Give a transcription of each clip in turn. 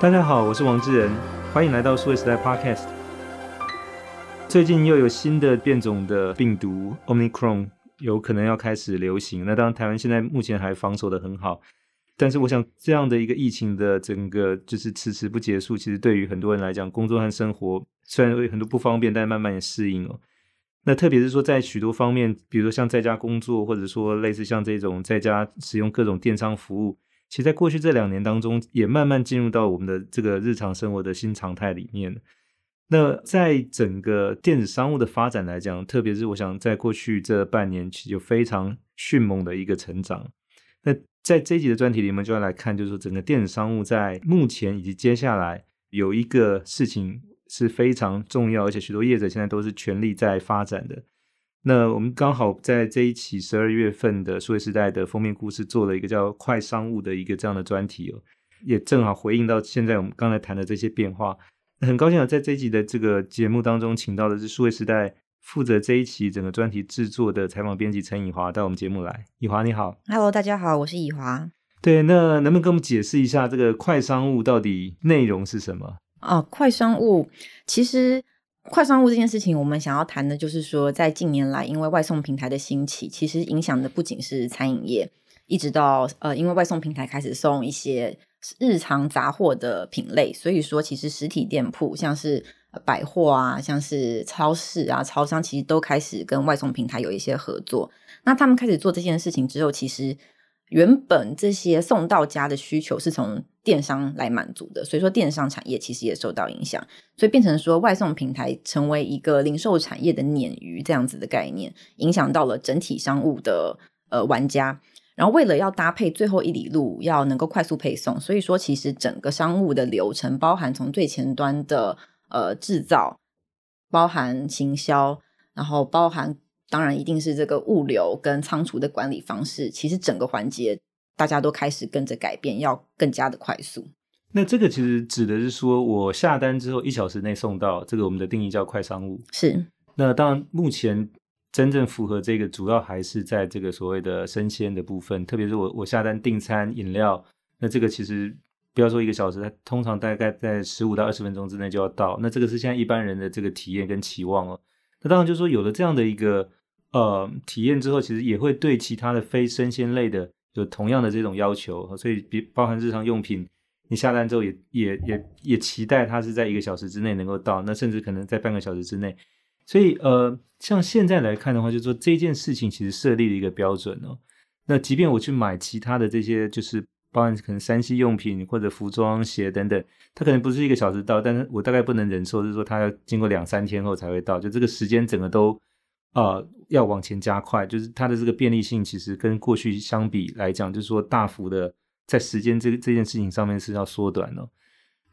大家好，我是王志仁，欢迎来到数位时代 Podcast。最近又有新的变种的病毒 Omicron 有可能要开始流行。那当然，台湾现在目前还防守的很好，但是我想这样的一个疫情的整个就是迟迟不结束，其实对于很多人来讲，工作和生活虽然有很多不方便，但慢慢也适应哦。那特别是说，在许多方面，比如说像在家工作，或者说类似像这种在家使用各种电商服务。其实，在过去这两年当中，也慢慢进入到我们的这个日常生活的新常态里面。那在整个电子商务的发展来讲，特别是我想，在过去这半年，其实有非常迅猛的一个成长。那在这一集的专题里面，就要来看，就是说整个电子商务在目前以及接下来有一个事情是非常重要，而且许多业者现在都是全力在发展的。那我们刚好在这一期十二月份的数位时代的封面故事做了一个叫“快商务”的一个这样的专题哦，也正好回应到现在我们刚才谈的这些变化。很高兴啊，在这一集的这个节目当中，请到的是数位时代负责这一期整个专题制作的采访编辑陈以华到我们节目来。以华你好，Hello，大家好，我是以华。对，那能不能跟我们解释一下这个快商务到底内容是什么？啊，快商务其实。快商务这件事情，我们想要谈的就是说，在近年来，因为外送平台的兴起，其实影响的不仅是餐饮业，一直到呃，因为外送平台开始送一些日常杂货的品类，所以说其实实体店铺，像是百货啊，像是超市啊、超商，其实都开始跟外送平台有一些合作。那他们开始做这件事情之后，其实。原本这些送到家的需求是从电商来满足的，所以说电商产业其实也受到影响，所以变成说外送平台成为一个零售产业的鲶鱼这样子的概念，影响到了整体商务的呃玩家。然后为了要搭配最后一里路，要能够快速配送，所以说其实整个商务的流程，包含从最前端的呃制造，包含行销，然后包含。当然，一定是这个物流跟仓储的管理方式，其实整个环节大家都开始跟着改变，要更加的快速。那这个其实指的是说，我下单之后一小时内送到，这个我们的定义叫快商务。是。那当然，目前真正符合这个，主要还是在这个所谓的生鲜的部分，特别是我我下单订餐饮料，那这个其实不要说一个小时，它通常大概在十五到二十分钟之内就要到。那这个是现在一般人的这个体验跟期望哦。那当然就是说，有了这样的一个。呃，体验之后，其实也会对其他的非生鲜类的有同样的这种要求，所以比包含日常用品，你下单之后也也也也期待它是在一个小时之内能够到，那甚至可能在半个小时之内。所以呃，像现在来看的话，就是说这件事情其实设立了一个标准哦。那即便我去买其他的这些，就是包含可能三 C 用品或者服装鞋等等，它可能不是一个小时到，但是我大概不能忍受，就是说它要经过两三天后才会到，就这个时间整个都。呃，要往前加快，就是它的这个便利性，其实跟过去相比来讲，就是说大幅的在时间这这件事情上面是要缩短了。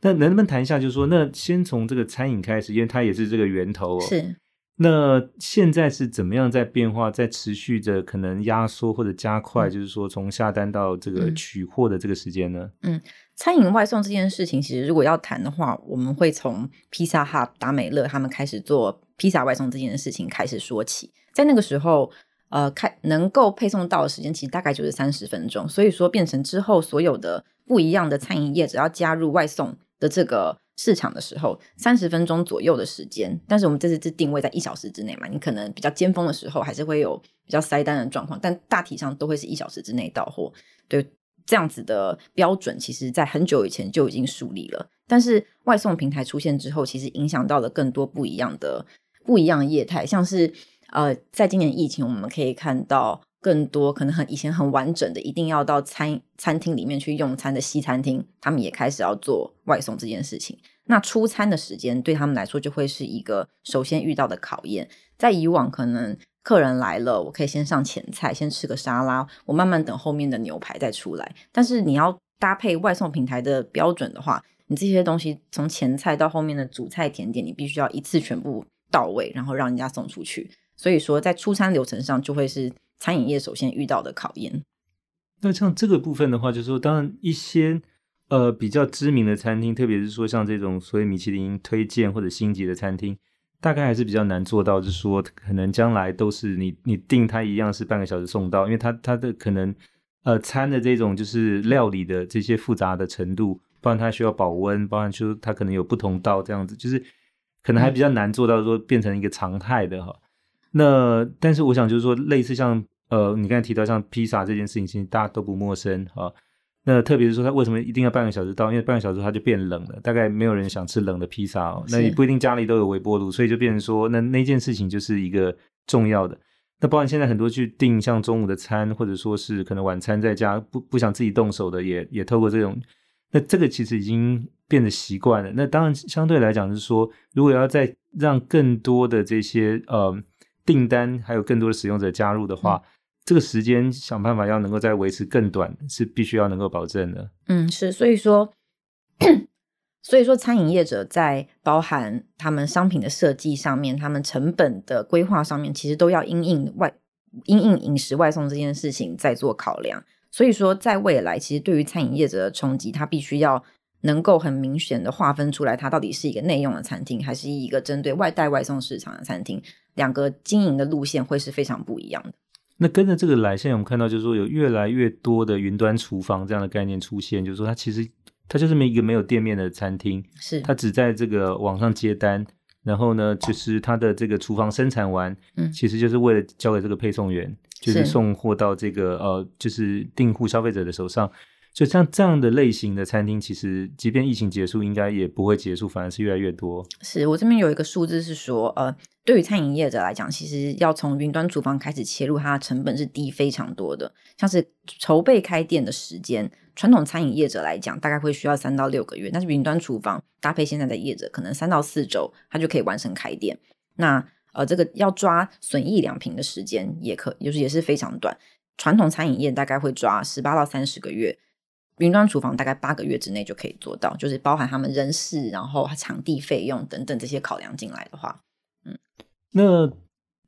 那能不能谈一下，就是说，那先从这个餐饮开始，因为它也是这个源头哦。是。那现在是怎么样在变化，在持续着可能压缩或者加快，嗯、就是说从下单到这个取货的这个时间呢？嗯，餐饮外送这件事情，其实如果要谈的话，我们会从披萨 Hut 达美乐他们开始做披萨外送这件事情开始说起。在那个时候，呃，开能够配送到的时间其实大概就是三十分钟，所以说变成之后所有的不一样的餐饮业只要加入外送的这个。市场的时候，三十分钟左右的时间，但是我们这次是定位在一小时之内嘛，你可能比较尖峰的时候还是会有比较塞单的状况，但大体上都会是一小时之内到货。对，这样子的标准，其实在很久以前就已经树立了。但是外送平台出现之后，其实影响到了更多不一样的不一样的业态，像是呃，在今年疫情，我们可以看到。更多可能很以前很完整的，一定要到餐餐厅里面去用餐的西餐厅，他们也开始要做外送这件事情。那出餐的时间对他们来说就会是一个首先遇到的考验。在以往，可能客人来了，我可以先上前菜，先吃个沙拉，我慢慢等后面的牛排再出来。但是你要搭配外送平台的标准的话，你这些东西从前菜到后面的主菜甜点，你必须要一次全部到位，然后让人家送出去。所以说，在出餐流程上就会是。餐饮业首先遇到的考验，那像这个部分的话，就是说，当然一些呃比较知名的餐厅，特别是说像这种所谓米其林推荐或者星级的餐厅，大概还是比较难做到，就是说可能将来都是你你订它一样是半个小时送到，因为它它的可能呃餐的这种就是料理的这些复杂的程度，包含它需要保温，包含就是它可能有不同道这样子，就是可能还比较难做到说变成一个常态的哈。嗯、那但是我想就是说，类似像呃，你刚才提到像披萨这件事情，其实大家都不陌生哈。那特别是说，它为什么一定要半个小时到？因为半个小时它就变冷了，大概没有人想吃冷的披萨哦。那也不一定家里都有微波炉，所以就变成说，那那件事情就是一个重要的。那包括现在很多去订像中午的餐，或者说是可能晚餐在家不不想自己动手的也，也也透过这种，那这个其实已经变得习惯了。那当然相对来讲是说，如果要再让更多的这些呃订单，还有更多的使用者加入的话。嗯这个时间想办法要能够再维持更短，是必须要能够保证的。嗯，是，所以说，所以说餐饮业者在包含他们商品的设计上面，他们成本的规划上面，其实都要因应外因应饮食外送这件事情在做考量。所以说，在未来，其实对于餐饮业者的冲击，它必须要能够很明显的划分出来，它到底是一个内用的餐厅，还是一个针对外带外送市场的餐厅，两个经营的路线会是非常不一样的。那跟着这个来，现在我们看到就是说有越来越多的云端厨房这样的概念出现，就是说它其实它就是一个没有店面的餐厅，是它只在这个网上接单，然后呢，就是它的这个厨房生产完，嗯，其实就是为了交给这个配送员，就是送货到这个呃，就是订户消费者的手上。就像这样的类型的餐厅，其实即便疫情结束，应该也不会结束，反而是越来越多。是我这边有一个数字是说，呃，对于餐饮业者来讲，其实要从云端厨房开始切入，它的成本是低非常多的。像是筹备开店的时间，传统餐饮业者来讲，大概会需要三到六个月，但是云端厨房搭配现在的业者，可能三到四周，它就可以完成开店。那呃，这个要抓损益两平的时间，也可就是也是非常短。传统餐饮业大概会抓十八到三十个月。云端厨房大概八个月之内就可以做到，就是包含他们人事，然后场地费用等等这些考量进来的话，那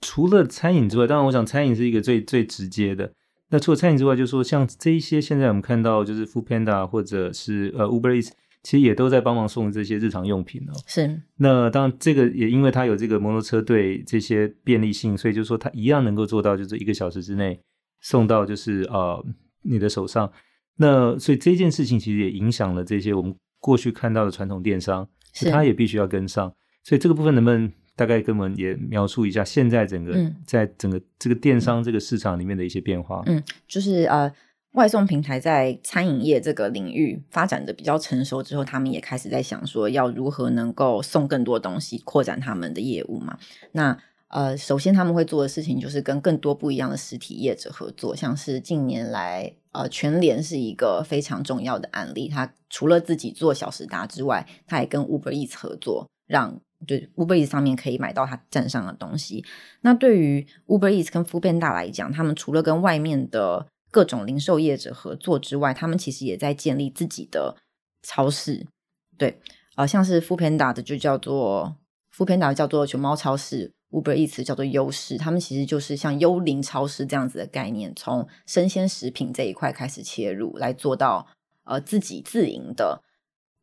除了餐饮之外，当然我想餐饮是一个最最直接的。那除了餐饮之外，就是说像这一些现在我们看到就是 Foodpanda 或者是呃 Uber Eats，其实也都在帮忙送这些日常用品哦。是。那当然这个也因为它有这个摩托车队这些便利性，所以就是说它一样能够做到，就是一个小时之内送到就是呃你的手上。那所以这件事情其实也影响了这些我们过去看到的传统电商，是他也必须要跟上。所以这个部分能不能大概跟我们也描述一下现在整个、嗯、在整个这个电商这个市场里面的一些变化？嗯，就是呃，外送平台在餐饮业这个领域发展的比较成熟之后，他们也开始在想说要如何能够送更多东西，扩展他们的业务嘛。那呃，首先他们会做的事情就是跟更多不一样的实体业者合作，像是近年来，呃，全联是一个非常重要的案例。他除了自己做小时达之外，他也跟 Uber Eats 合作，让对 Uber Eats 上面可以买到它站上的东西。那对于 Uber Eats 跟 Foodpanda 来讲，他们除了跟外面的各种零售业者合作之外，他们其实也在建立自己的超市。对，呃，像是 Foodpanda 的就叫做 Foodpanda 叫做熊猫超市。Uber Eats 叫做优势，他们其实就是像幽灵超市这样子的概念，从生鲜食品这一块开始切入，来做到呃自己自营的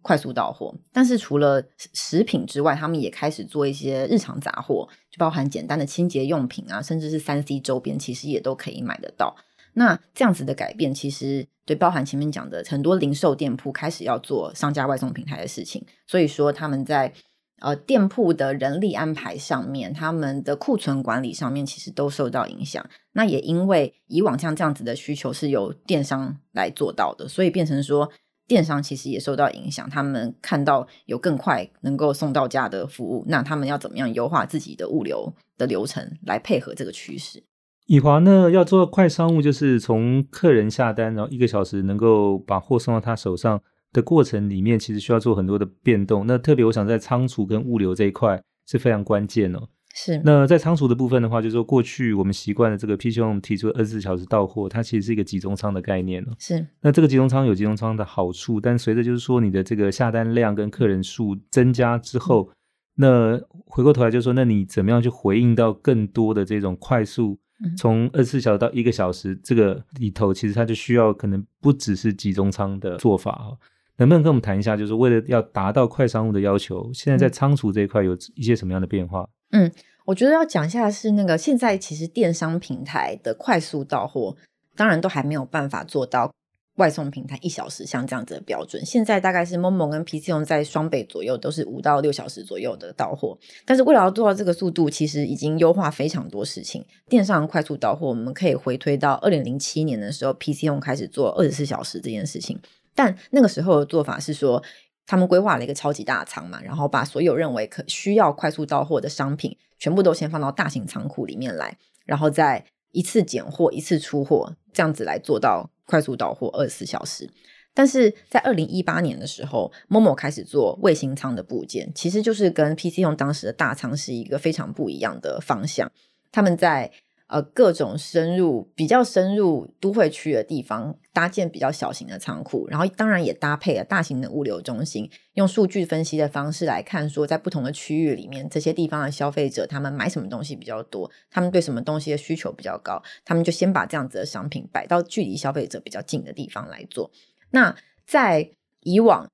快速到货。但是除了食品之外，他们也开始做一些日常杂货，就包含简单的清洁用品啊，甚至是三 C 周边，其实也都可以买得到。那这样子的改变，其实对包含前面讲的很多零售店铺开始要做商家外送平台的事情，所以说他们在。呃，店铺的人力安排上面，他们的库存管理上面，其实都受到影响。那也因为以往像这样子的需求是由电商来做到的，所以变成说电商其实也受到影响。他们看到有更快能够送到家的服务，那他们要怎么样优化自己的物流的流程来配合这个趋势？以华呢，要做快商务，就是从客人下单，然后一个小时能够把货送到他手上。的过程里面，其实需要做很多的变动。那特别，我想在仓储跟物流这一块是非常关键哦。是。那在仓储的部分的话，就是说过去我们习惯的这个 PChome 提出二十四小时到货，它其实是一个集中仓的概念哦。是。那这个集中仓有集中仓的好处，但随着就是说你的这个下单量跟客人数增加之后，嗯、那回过头来就是说，那你怎么样去回应到更多的这种快速？从二十四小时到一个小时，这个里头其实它就需要可能不只是集中仓的做法哦。能不能跟我们谈一下，就是为了要达到快商务的要求，现在在仓储这一块有一些什么样的变化？嗯，我觉得要讲一下是那个现在其实电商平台的快速到货，当然都还没有办法做到外送平台一小时像这样子的标准，现在大概是 Momo 跟 PC Home 在双倍左右都是五到六小时左右的到货。但是为了要做到这个速度，其实已经优化非常多事情。电商快速到货，我们可以回推到二零零七年的时候，PC Home 开始做二十四小时这件事情。但那个时候的做法是说，他们规划了一个超级大仓嘛，然后把所有认为可需要快速到货的商品，全部都先放到大型仓库里面来，然后再一次拣货一次出货，这样子来做到。快速到货二十四小时，但是在二零一八年的时候，Momo 开始做卫星仓的部件，其实就是跟 PC 用当时的大仓是一个非常不一样的方向。他们在呃各种深入比较深入都会区的地方搭建比较小型的仓库，然后当然也搭配了大型的物流中心，用数据分析的方式来看，说在不同的区域里面，这些地方的消费者他们买什么东西比较多，他们对什么东西的需求比较高，他们就先把这样子的商品摆到距离消费者比较近的地方来做。那在以往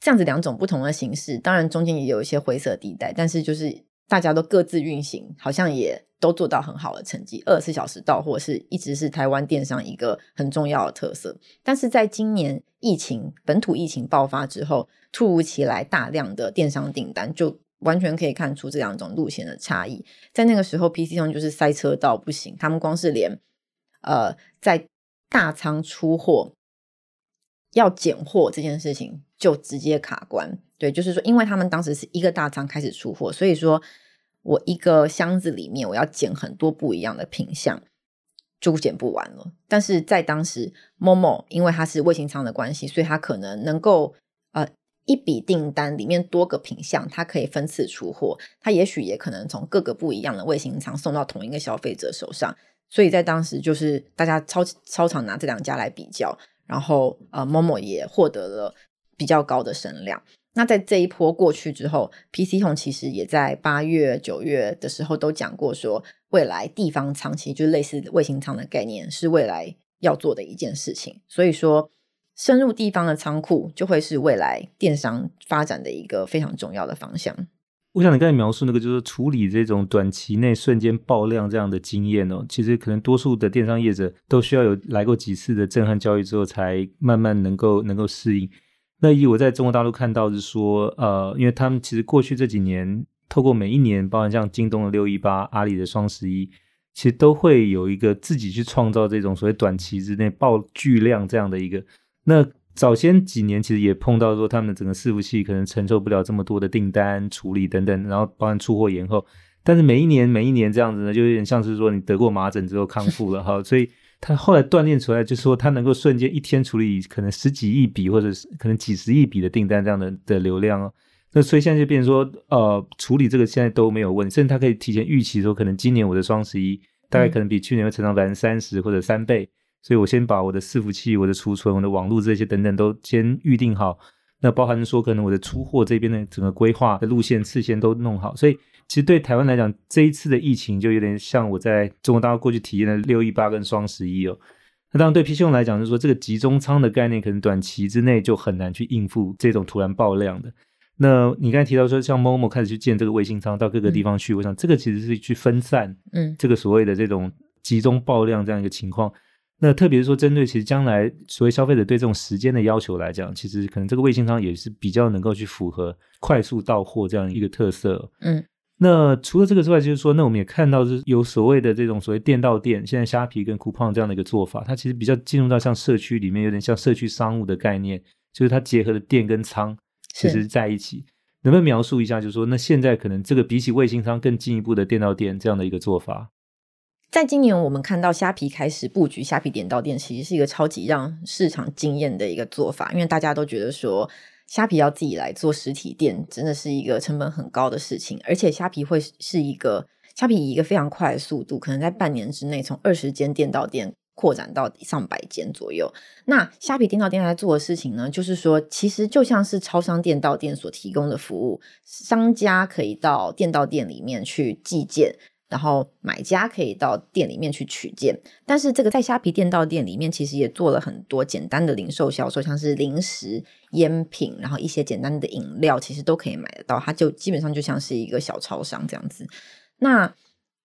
这样子两种不同的形式，当然中间也有一些灰色地带，但是就是大家都各自运行，好像也。都做到很好的成绩，二十四小时到货是一直是台湾电商一个很重要的特色。但是在今年疫情本土疫情爆发之后，突如其来大量的电商订单，就完全可以看出这两种路线的差异。在那个时候，PC Home 就是塞车到不行，他们光是连呃在大仓出货要拣货这件事情就直接卡关。对，就是说，因为他们当时是一个大仓开始出货，所以说。我一个箱子里面，我要捡很多不一样的品相，就捡不完了。但是在当时，Momo 因为它是卫星仓的关系，所以它可能能够呃一笔订单里面多个品项，它可以分次出货。它也许也可能从各个不一样的卫星仓送到同一个消费者手上。所以在当时，就是大家超超常拿这两家来比较，然后呃，Momo 也获得了比较高的声量。那在这一波过去之后，PC Home 其实也在八月、九月的时候都讲过，说未来地方仓其实就类似卫星仓的概念，是未来要做的一件事情。所以说，深入地方的仓库就会是未来电商发展的一个非常重要的方向。我想你刚才描述那个，就是处理这种短期内瞬间爆量这样的经验哦，其实可能多数的电商业者都需要有来过几次的震撼教育之后，才慢慢能够能够适应。那以我在中国大陆看到是说，呃，因为他们其实过去这几年，透过每一年，包含像京东的六一八、阿里的双十一，其实都会有一个自己去创造这种所谓短期之内爆巨量这样的一个。那早先几年其实也碰到说，他们整个伺服器可能承受不了这么多的订单处理等等，然后包含出货延后。但是每一年每一年这样子呢，就有点像是说你得过麻疹之后康复了哈，所以。他后来锻炼出来，就是说他能够瞬间一天处理可能十几亿笔或者是可能几十亿笔的订单这样的的流量哦。那所以现在就变成说，呃，处理这个现在都没有问题，甚至他可以提前预期说，可能今年我的双十一大概可能比去年会成长百分之三十或者三倍，所以我先把我的伺服器、我的储存、我的网络这些等等都先预定好。那包含说可能我的出货这边的整个规划的路线次线都弄好，所以。其实对台湾来讲，这一次的疫情就有点像我在中国大陆过去体验的六一八跟双十一哦。那当然对 PC Home 来讲，就是说这个集中仓的概念，可能短期之内就很难去应付这种突然爆量的。那你刚才提到说，像 Momo 开始去建这个卫星仓到各个地方去，嗯、我想这个其实是去分散，嗯，这个所谓的这种集中爆量这样一个情况。嗯、那特别是说，针对其实将来所谓消费者对这种时间的要求来讲，其实可能这个卫星仓也是比较能够去符合快速到货这样一个特色，嗯。那除了这个之外，就是说，那我们也看到是有所谓的这种所谓店到店，现在虾皮跟 Coupang 这样的一个做法，它其实比较进入到像社区里面，有点像社区商务的概念，就是它结合了店跟仓其实在一起。能不能描述一下，就是说，那现在可能这个比起卫星仓更进一步的店到店这样的一个做法？在今年，我们看到虾皮开始布局虾皮店到店，其实是一个超级让市场惊艳的一个做法，因为大家都觉得说。虾皮要自己来做实体店，真的是一个成本很高的事情。而且虾皮会是一个虾皮以一个非常快的速度，可能在半年之内从二十间店到店扩展到上百间左右。那虾皮店到店在做的事情呢，就是说，其实就像是超商店到店所提供的服务，商家可以到店到店里面去寄件。然后买家可以到店里面去取件，但是这个在虾皮店到店里面，其实也做了很多简单的零售销售，像是零食、烟品，然后一些简单的饮料，其实都可以买得到。它就基本上就像是一个小超商这样子。那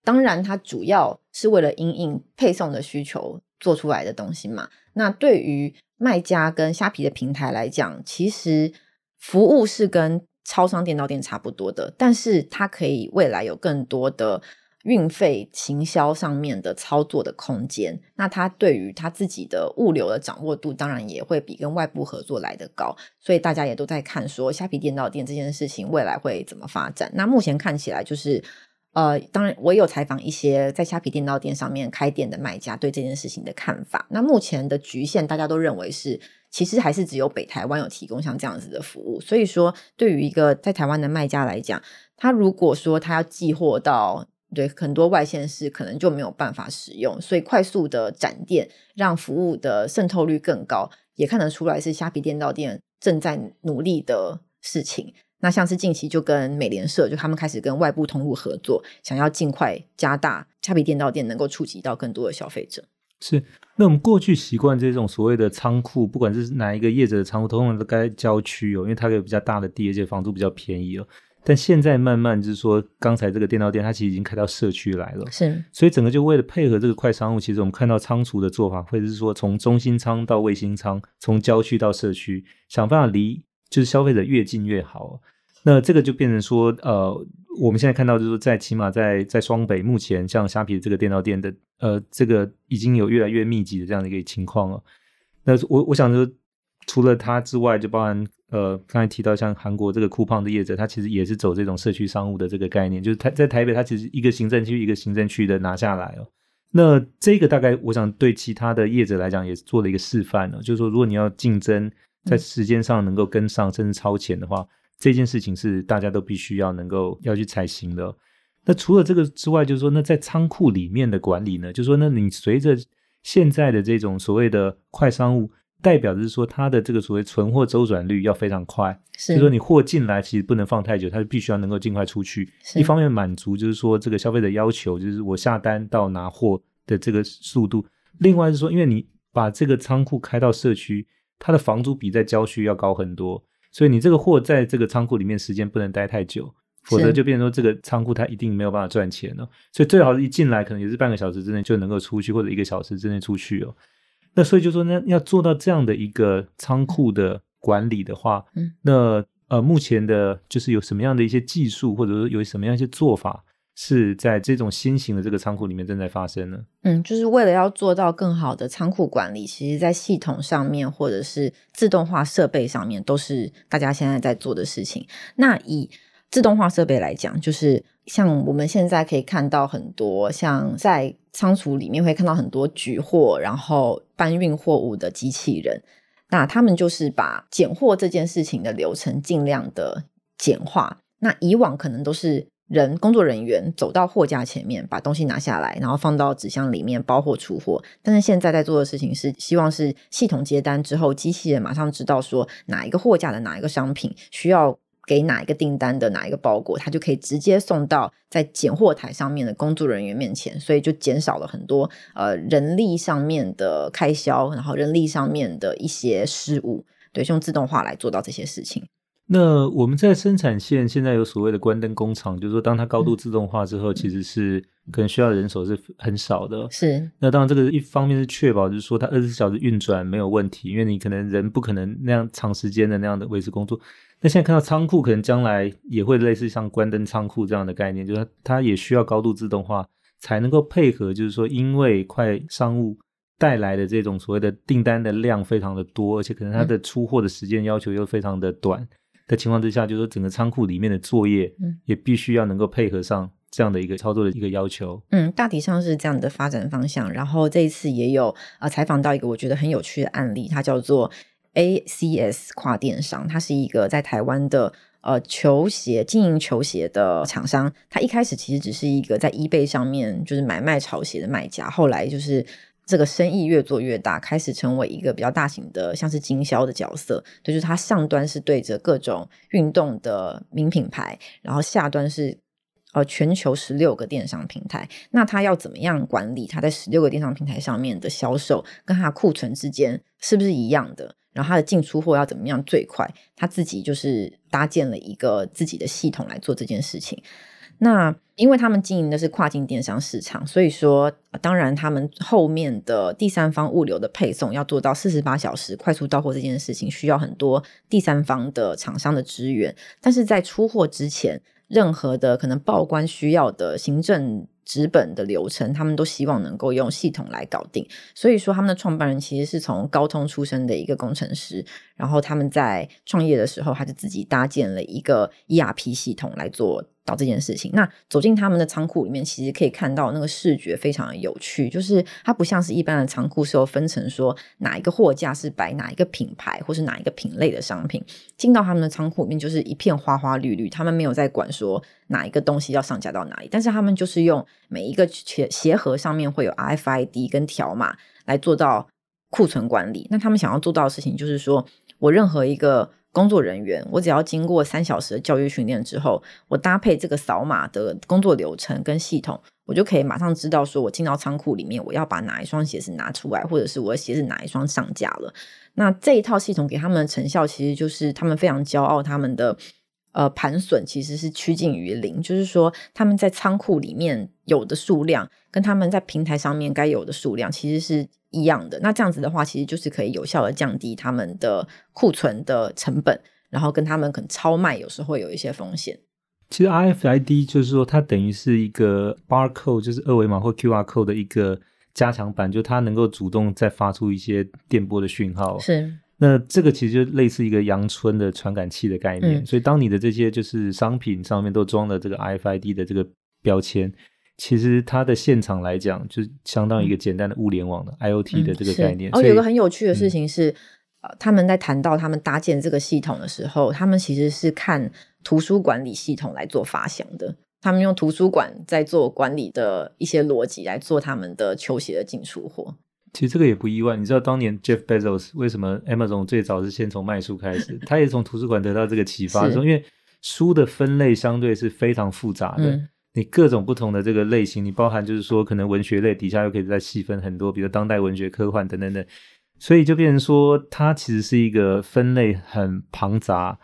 当然，它主要是为了因应配送的需求做出来的东西嘛。那对于卖家跟虾皮的平台来讲，其实服务是跟超商店到店差不多的，但是它可以未来有更多的运费、行销上面的操作的空间。那它对于它自己的物流的掌握度，当然也会比跟外部合作来得高。所以大家也都在看说，虾皮店到店这件事情未来会怎么发展。那目前看起来就是。呃，当然，我也有采访一些在虾皮店到店上面开店的卖家对这件事情的看法。那目前的局限，大家都认为是，其实还是只有北台湾有提供像这样子的服务。所以说，对于一个在台湾的卖家来讲，他如果说他要寄货到对很多外县市，可能就没有办法使用。所以，快速的展店，让服务的渗透率更高，也看得出来是虾皮店到店正在努力的事情。那像是近期就跟美联社，就他们开始跟外部通路合作，想要尽快加大虾皮店到店能够触及到更多的消费者。是，那我们过去习惯这种所谓的仓库，不管是哪一个业者的仓库，通常都该郊区哦，因为它有比较大的地，而且房租比较便宜哦。但现在慢慢就是说，刚才这个电脑店，它其实已经开到社区来了。是，所以整个就为了配合这个快商务，其实我们看到仓储的做法，或者是说从中心仓到卫星仓，从郊区到社区，想办法离就是消费者越近越好。那这个就变成说，呃，我们现在看到就是说，在起码在在双北，目前像虾皮这个电脑店的，呃，这个已经有越来越密集的这样的一个情况了。那我我想说，除了它之外，就包含呃，刚才提到像韩国这个酷胖的业者，他其实也是走这种社区商务的这个概念，就是他在台北，他其实一个行政区一个行政区的拿下来哦。那这个大概我想对其他的业者来讲，也是做了一个示范了，就是说，如果你要竞争，在时间上能够跟上，甚至超前的话。这件事情是大家都必须要能够要去采行的。那除了这个之外，就是说，那在仓库里面的管理呢？就是说，那你随着现在的这种所谓的快商务，代表的是说，它的这个所谓存货周转率要非常快。是，就是说你货进来其实不能放太久，它就必须要能够尽快出去。一方面满足就是说这个消费者要求，就是我下单到拿货的这个速度。另外是说，因为你把这个仓库开到社区，它的房租比在郊区要高很多。所以你这个货在这个仓库里面时间不能待太久，否则就变成说这个仓库它一定没有办法赚钱了。所以最好是一进来可能也是半个小时之内就能够出去，或者一个小时之内出去哦。那所以就说呢，要做到这样的一个仓库的管理的话，嗯，那呃目前的就是有什么样的一些技术，或者说有什么样一些做法？是在这种新型的这个仓库里面正在发生呢？嗯，就是为了要做到更好的仓库管理，其实，在系统上面或者是自动化设备上面，都是大家现在在做的事情。那以自动化设备来讲，就是像我们现在可以看到很多，像在仓储里面会看到很多举货然后搬运货物的机器人，那他们就是把拣货这件事情的流程尽量的简化。那以往可能都是。人工作人员走到货架前面，把东西拿下来，然后放到纸箱里面包货出货。但是现在在做的事情是，希望是系统接单之后，机器人马上知道说哪一个货架的哪一个商品需要给哪一个订单的哪一个包裹，它就可以直接送到在拣货台上面的工作人员面前，所以就减少了很多呃人力上面的开销，然后人力上面的一些失误。对，用自动化来做到这些事情。那我们在生产线现在有所谓的关灯工厂，就是说，当它高度自动化之后，其实是可能需要的人手是很少的。是。那当然，这个一方面是确保，就是说它二十四小时运转没有问题，因为你可能人不可能那样长时间的那样的维持工作。那现在看到仓库，可能将来也会类似像关灯仓库这样的概念，就是它也需要高度自动化才能够配合，就是说，因为快商务带来的这种所谓的订单的量非常的多，而且可能它的出货的时间要求又非常的短。嗯的情况之下，就是说整个仓库里面的作业，嗯，也必须要能够配合上这样的一个操作的一个要求。嗯，大体上是这样的发展方向。然后这一次也有呃采访到一个我觉得很有趣的案例，它叫做 ACS 跨电商，它是一个在台湾的呃球鞋经营球鞋的厂商。它一开始其实只是一个在 eBay 上面就是买卖潮鞋的卖家，后来就是。这个生意越做越大，开始成为一个比较大型的，像是经销的角色。就是它上端是对着各种运动的名品牌，然后下端是呃全球十六个电商平台。那它要怎么样管理它在十六个电商平台上面的销售，跟它库存之间是不是一样的？然后它的进出货要怎么样最快？他自己就是搭建了一个自己的系统来做这件事情。那因为他们经营的是跨境电商市场，所以说当然他们后面的第三方物流的配送要做到四十八小时快速到货这件事情，需要很多第三方的厂商的支援。但是在出货之前，任何的可能报关需要的行政。纸本的流程，他们都希望能够用系统来搞定。所以说，他们的创办人其实是从高通出身的一个工程师，然后他们在创业的时候，他就自己搭建了一个 ERP 系统来做。到这件事情，那走进他们的仓库里面，其实可以看到那个视觉非常的有趣，就是它不像是一般的仓库，是有分成说哪一个货架是摆哪一个品牌或是哪一个品类的商品。进到他们的仓库里面，就是一片花花绿绿，他们没有在管说哪一个东西要上架到哪里，但是他们就是用每一个鞋鞋盒上面会有 RFID 跟条码来做到库存管理。那他们想要做到的事情，就是说我任何一个。工作人员，我只要经过三小时的教育训练之后，我搭配这个扫码的工作流程跟系统，我就可以马上知道，说我进到仓库里面，我要把哪一双鞋子拿出来，或者是我的鞋子哪一双上架了。那这一套系统给他们的成效，其实就是他们非常骄傲，他们的呃盘损其实是趋近于零，就是说他们在仓库里面有的数量，跟他们在平台上面该有的数量，其实是。一样的，那这样子的话，其实就是可以有效的降低他们的库存的成本，然后跟他们可能超卖有时候会有一些风险。其实 RFID 就是说，它等于是一个 barcode，就是二维码或 QR code 的一个加强版，就它能够主动再发出一些电波的讯号。是，那这个其实就类似一个阳春的传感器的概念。嗯、所以，当你的这些就是商品上面都装了这个 RFID 的这个标签。其实它的现场来讲，就相当于一个简单的物联网的、嗯、IoT 的这个概念。哦，有个很有趣的事情是，嗯、呃，他们在谈到他们搭建这个系统的时候，他们其实是看图书管理系统来做发想的。他们用图书馆在做管理的一些逻辑来做他们的球鞋的进出货。其实这个也不意外，你知道当年 Jeff Bezos 为什么 Amazon 最早是先从卖书开始？他也从图书馆得到这个启发，说因为书的分类相对是非常复杂的。嗯你各种不同的这个类型，你包含就是说，可能文学类底下又可以再细分很多，比如当代文学、科幻等等等，所以就变成说，它其实是一个分类很庞杂，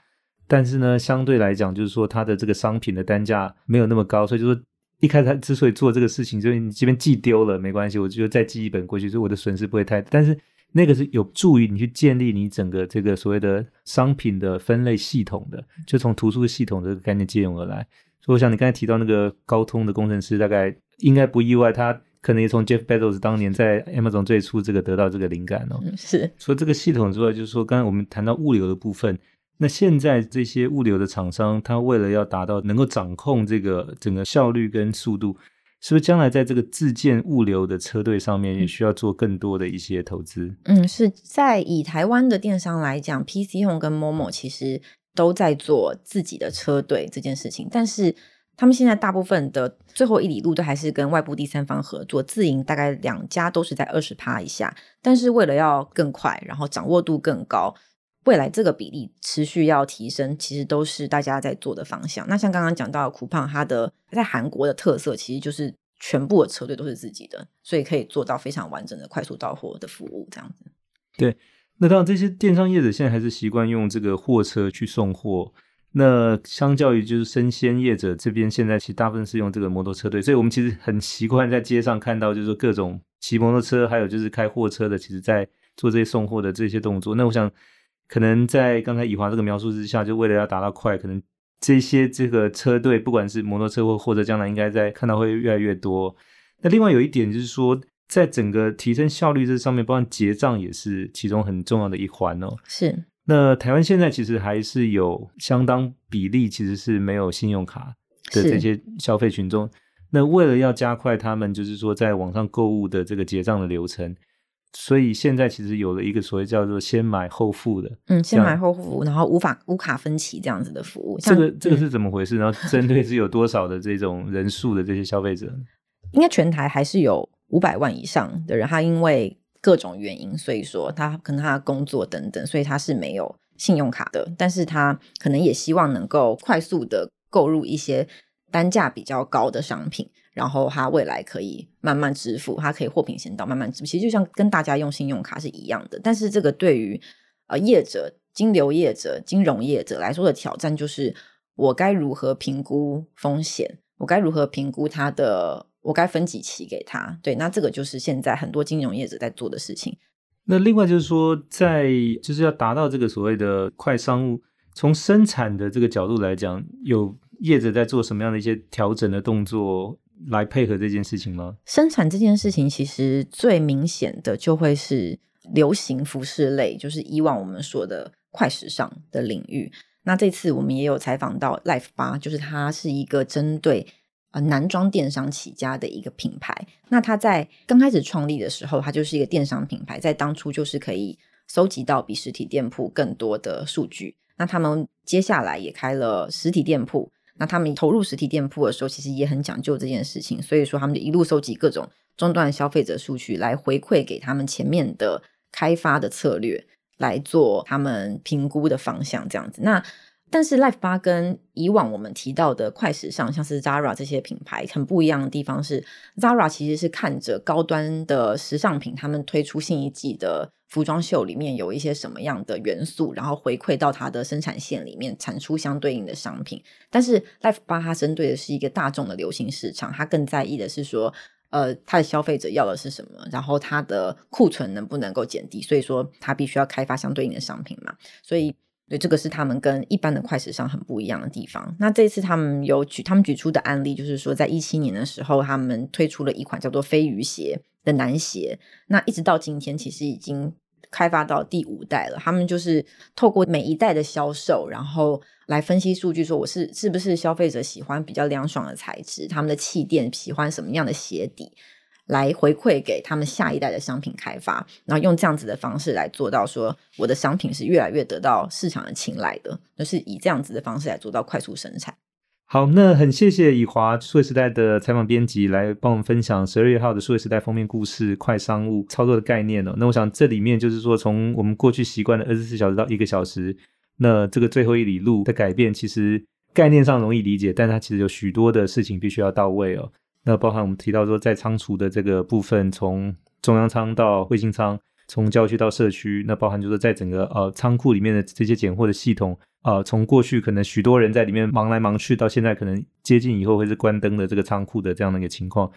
但是呢，相对来讲，就是说它的这个商品的单价没有那么高，所以就说一开始之所以做这个事情，就是你这边寄丢了没关系，我就再寄一本过去，所以我的损失不会太大，但是那个是有助于你去建立你整个这个所谓的商品的分类系统的，就从图书系统这个概念借用而来。所以我想你刚才提到那个高通的工程师，大概应该不意外，他可能也从 Jeff Bezos 当年在 Amazon 最初这个得到这个灵感哦。是。除了这个系统之外，就是说刚才我们谈到物流的部分，那现在这些物流的厂商，他为了要达到能够掌控这个整个效率跟速度，是不是将来在这个自建物流的车队上面也需要做更多的一些投资？嗯，是在以台湾的电商来讲，PC Home 跟 Momo 其实。都在做自己的车队这件事情，但是他们现在大部分的最后一里路都还是跟外部第三方合作，自营大概两家都是在二十趴以下。但是为了要更快，然后掌握度更高，未来这个比例持续要提升，其实都是大家在做的方向。那像刚刚讲到酷胖它的在韩国的特色其实就是全部的车队都是自己的，所以可以做到非常完整的快速到货的服务，这样子。对。那当然，这些电商业者现在还是习惯用这个货车去送货。那相较于就是生鲜业者这边，现在其实大部分是用这个摩托车队，所以我们其实很习惯在街上看到，就是各种骑摩托车，还有就是开货车的，其实在做这些送货的这些动作。那我想，可能在刚才以华这个描述之下，就为了要达到快，可能这些这个车队，不管是摩托车或货车，将来应该在看到会越来越多。那另外有一点就是说。在整个提升效率这上面，包括结账也是其中很重要的一环哦。是。那台湾现在其实还是有相当比例其实是没有信用卡的这些消费群众。那为了要加快他们就是说在网上购物的这个结账的流程，所以现在其实有了一个所谓叫做先买后付的。嗯，先买后付，然后无法无卡分期这样子的服务。这个这个是怎么回事？然后针对是有多少的这种人数的这些消费者？应该全台还是有。五百万以上的人，他因为各种原因，所以说他可能他的工作等等，所以他是没有信用卡的。但是他可能也希望能够快速的购入一些单价比较高的商品，然后他未来可以慢慢支付，他可以货品先到慢慢支付。其实就像跟大家用信用卡是一样的。但是这个对于呃业者、金流业者、金融业者来说的挑战，就是我该如何评估风险？我该如何评估它的？我该分几期给他？对，那这个就是现在很多金融业者在做的事情。那另外就是说，在就是要达到这个所谓的快商务，从生产的这个角度来讲，有业者在做什么样的一些调整的动作来配合这件事情吗？生产这件事情其实最明显的就会是流行服饰类，就是以往我们说的快时尚的领域。那这次我们也有采访到 Life 八，就是它是一个针对。呃，男装电商起家的一个品牌，那他在刚开始创立的时候，它就是一个电商品牌，在当初就是可以收集到比实体店铺更多的数据。那他们接下来也开了实体店铺，那他们投入实体店铺的时候，其实也很讲究这件事情，所以说他们就一路收集各种终端消费者数据，来回馈给他们前面的开发的策略，来做他们评估的方向，这样子。那但是 Life 八跟以往我们提到的快时尚，像是 Zara 这些品牌很不一样的地方是，Zara 其实是看着高端的时尚品，他们推出新一季的服装秀里面有一些什么样的元素，然后回馈到它的生产线里面产出相对应的商品。但是 Life 八它针对的是一个大众的流行市场，它更在意的是说，呃，它的消费者要的是什么，然后它的库存能不能够减低，所以说它必须要开发相对应的商品嘛，所以。对，这个是他们跟一般的快时尚很不一样的地方。那这次他们有举他们举出的案例，就是说，在一七年的时候，他们推出了一款叫做飞鱼鞋的男鞋。那一直到今天，其实已经开发到第五代了。他们就是透过每一代的销售，然后来分析数据，说我是是不是消费者喜欢比较凉爽的材质，他们的气垫喜欢什么样的鞋底。来回馈给他们下一代的商品开发，然后用这样子的方式来做到说，我的商品是越来越得到市场的青睐的，就是以这样子的方式来做到快速生产。好，那很谢谢以华数位时代的采访编辑来帮我们分享十二月号的数位时代封面故事——快商务操作的概念哦。那我想这里面就是说，从我们过去习惯的二十四小时到一个小时，那这个最后一里路的改变，其实概念上容易理解，但它其实有许多的事情必须要到位哦。那包含我们提到说，在仓储的这个部分，从中央仓到卫星仓，从郊区到社区，那包含就是在整个呃仓库里面的这些拣货的系统，呃，从过去可能许多人在里面忙来忙去，到现在可能接近以后会是关灯的这个仓库的这样的一个情况，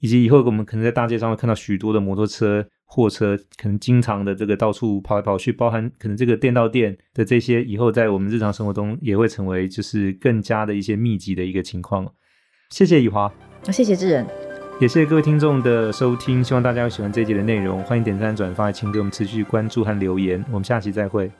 以及以后我们可能在大街上会看到许多的摩托车、货车，可能经常的这个到处跑来跑去，包含可能这个店到店的这些，以后在我们日常生活中也会成为就是更加的一些密集的一个情况。谢谢以华。那谢谢智仁，也谢谢各位听众的收听，希望大家会喜欢这一集的内容，欢迎点赞转发，请给我们持续关注和留言，我们下期再会。